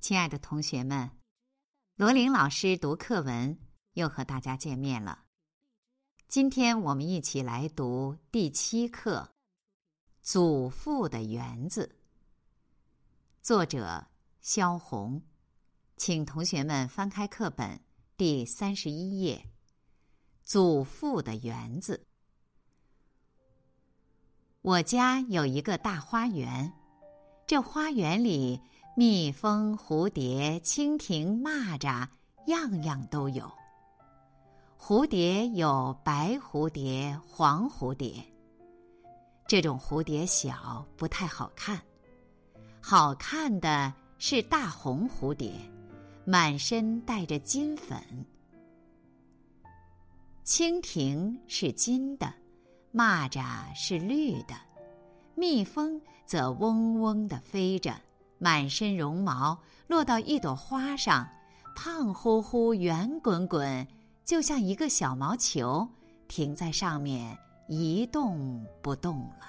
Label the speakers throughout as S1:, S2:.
S1: 亲爱的同学们，罗琳老师读课文又和大家见面了。今天我们一起来读第七课《祖父的园子》，作者萧红，请同学们翻开课本第三十一页，《祖父的园子》。我家有一个大花园，这花园里。蜜蜂、蝴蝶、蜻蜓、蚂蚱，样样都有。蝴蝶有白蝴蝶、黄蝴蝶。这种蝴蝶小，不太好看。好看的是大红蝴蝶，满身带着金粉。蜻蜓是金的，蚂蚱是绿的，蜜蜂则嗡嗡的飞着。满身绒毛落到一朵花上，胖乎乎、圆滚滚，就像一个小毛球，停在上面一动不动了。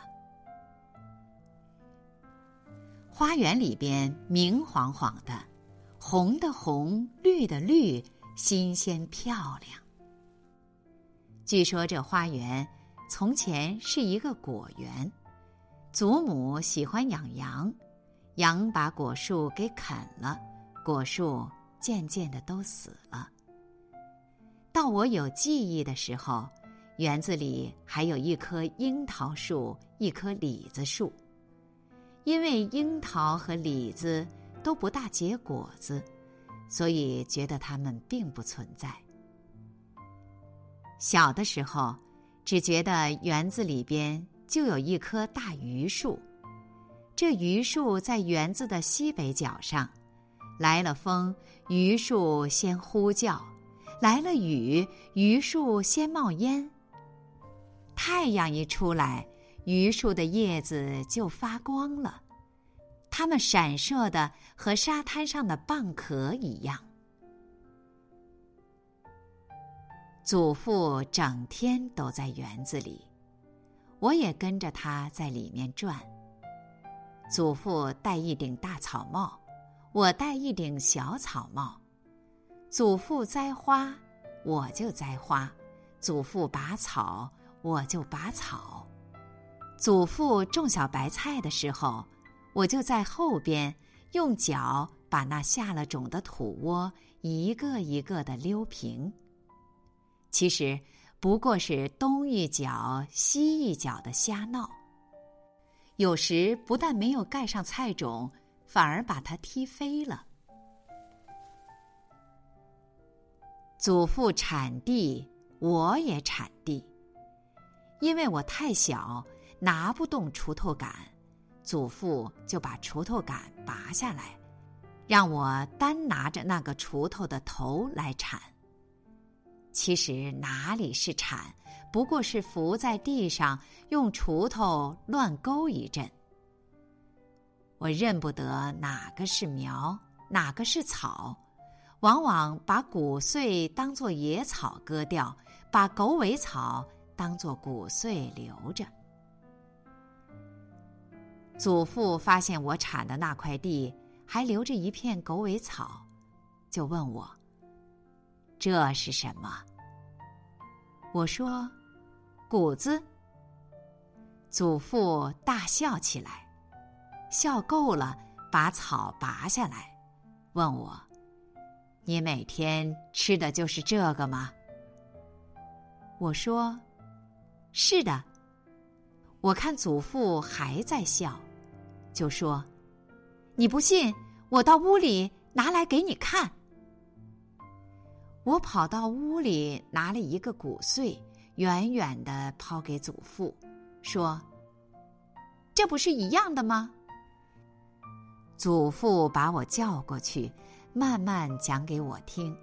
S1: 花园里边明晃晃的，红的红，绿的绿，新鲜漂亮。据说这花园从前是一个果园，祖母喜欢养羊。羊把果树给啃了，果树渐渐的都死了。到我有记忆的时候，园子里还有一棵樱桃树，一棵李子树。因为樱桃和李子都不大结果子，所以觉得它们并不存在。小的时候，只觉得园子里边就有一棵大榆树。这榆树在园子的西北角上，来了风，榆树先呼叫；来了雨，榆树先冒烟。太阳一出来，榆树的叶子就发光了，它们闪烁的和沙滩上的蚌壳一样。祖父整天都在园子里，我也跟着他在里面转。祖父戴一顶大草帽，我戴一顶小草帽。祖父栽花，我就栽花；祖父拔草，我就拔草。祖父种小白菜的时候，我就在后边用脚把那下了种的土窝一个一个的溜平。其实不过是东一脚西一脚的瞎闹。有时不但没有盖上菜种，反而把它踢飞了。祖父铲地，我也铲地。因为我太小，拿不动锄头杆，祖父就把锄头杆拔下来，让我单拿着那个锄头的头来铲。其实哪里是铲？不过是伏在地上，用锄头乱勾一阵。我认不得哪个是苗，哪个是草，往往把谷穗当作野草割掉，把狗尾草当作谷穗留着。祖父发现我铲的那块地还留着一片狗尾草，就问我：“这是什么？”我说。谷子，祖父大笑起来，笑够了，把草拔下来，问我：“你每天吃的就是这个吗？”我说：“是的。”我看祖父还在笑，就说：“你不信，我到屋里拿来给你看。”我跑到屋里拿了一个谷穗。远远的抛给祖父，说：“这不是一样的吗？”祖父把我叫过去，慢慢讲给我听。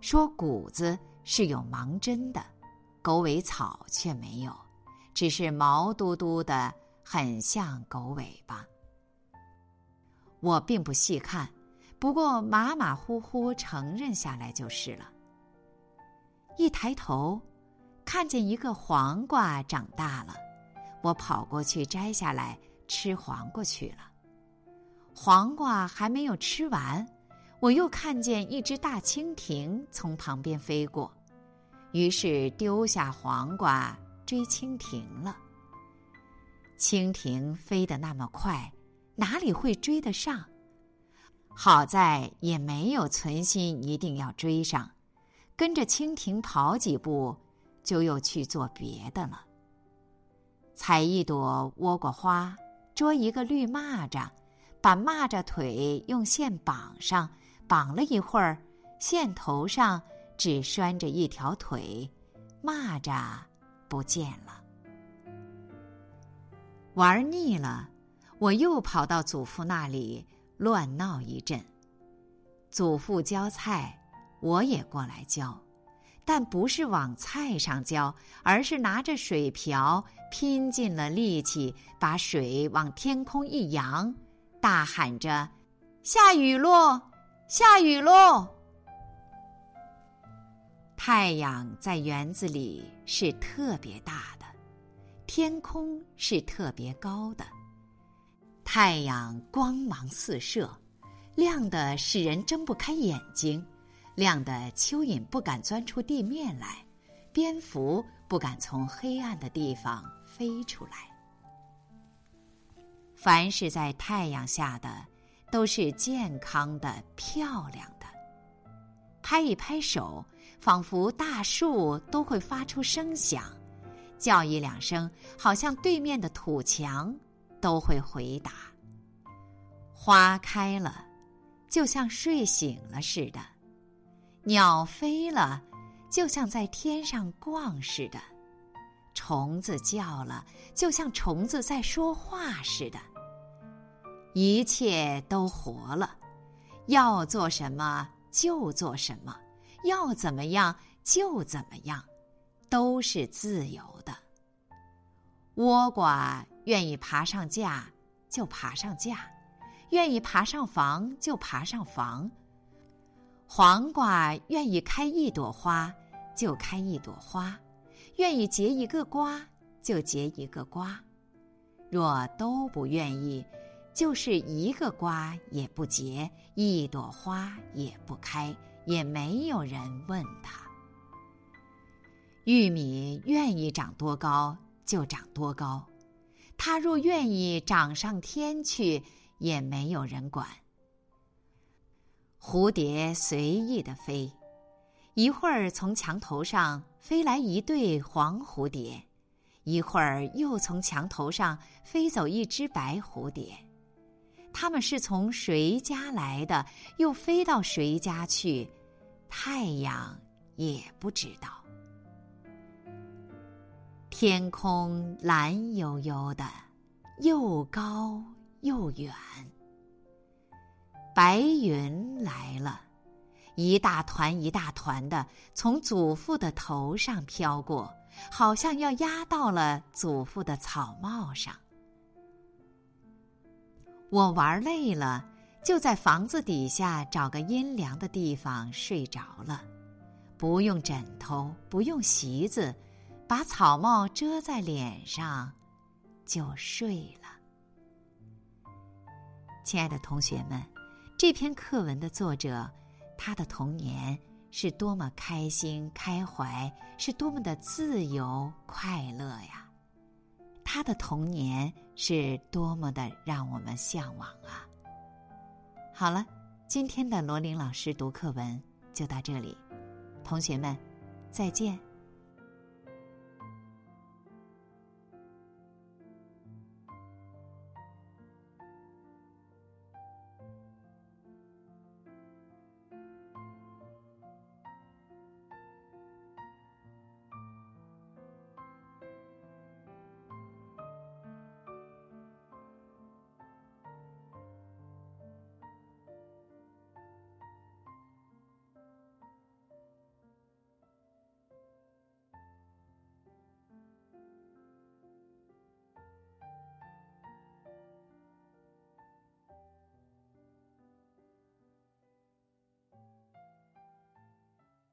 S1: 说谷子是有芒针的，狗尾草却没有，只是毛嘟嘟的，很像狗尾巴。我并不细看，不过马马虎虎承认下来就是了。一抬头，看见一个黄瓜长大了，我跑过去摘下来吃黄瓜去了。黄瓜还没有吃完，我又看见一只大蜻蜓从旁边飞过，于是丢下黄瓜追蜻蜓了。蜻蜓飞得那么快，哪里会追得上？好在也没有存心一定要追上。跟着蜻蜓跑几步，就又去做别的了。采一朵倭瓜花，捉一个绿蚂蚱，把蚂蚱腿用线绑上，绑了一会儿，线头上只拴着一条腿，蚂蚱不见了。玩腻了，我又跑到祖父那里乱闹一阵。祖父浇菜。我也过来浇，但不是往菜上浇，而是拿着水瓢，拼尽了力气，把水往天空一扬，大喊着：“下雨喽，下雨喽！”太阳在园子里是特别大的，天空是特别高的，太阳光芒四射，亮的使人睁不开眼睛。亮的蚯蚓不敢钻出地面来，蝙蝠不敢从黑暗的地方飞出来。凡是在太阳下的，都是健康的、漂亮的。拍一拍手，仿佛大树都会发出声响；叫一两声，好像对面的土墙都会回答。花开了，就像睡醒了似的。鸟飞了，就像在天上逛似的；虫子叫了，就像虫子在说话似的。一切都活了，要做什么就做什么，要怎么样就怎么样，都是自由的。倭瓜愿意爬上架就爬上架，愿意爬上房就爬上房。黄瓜愿意开一朵花，就开一朵花；愿意结一个瓜，就结一个瓜。若都不愿意，就是一个瓜也不结，一朵花也不开，也没有人问他。玉米愿意长多高就长多高，它若愿意长上天去，也没有人管。蝴蝶随意的飞，一会儿从墙头上飞来一对黄蝴蝶，一会儿又从墙头上飞走一只白蝴蝶。它们是从谁家来的，又飞到谁家去，太阳也不知道。天空蓝悠悠的，又高又远。白云来了，一大团一大团的从祖父的头上飘过，好像要压到了祖父的草帽上。我玩累了，就在房子底下找个阴凉的地方睡着了，不用枕头，不用席子，把草帽遮在脸上，就睡了。亲爱的同学们。这篇课文的作者，他的童年是多么开心开怀，是多么的自由快乐呀！他的童年是多么的让我们向往啊！好了，今天的罗琳老师读课文就到这里，同学们，再见。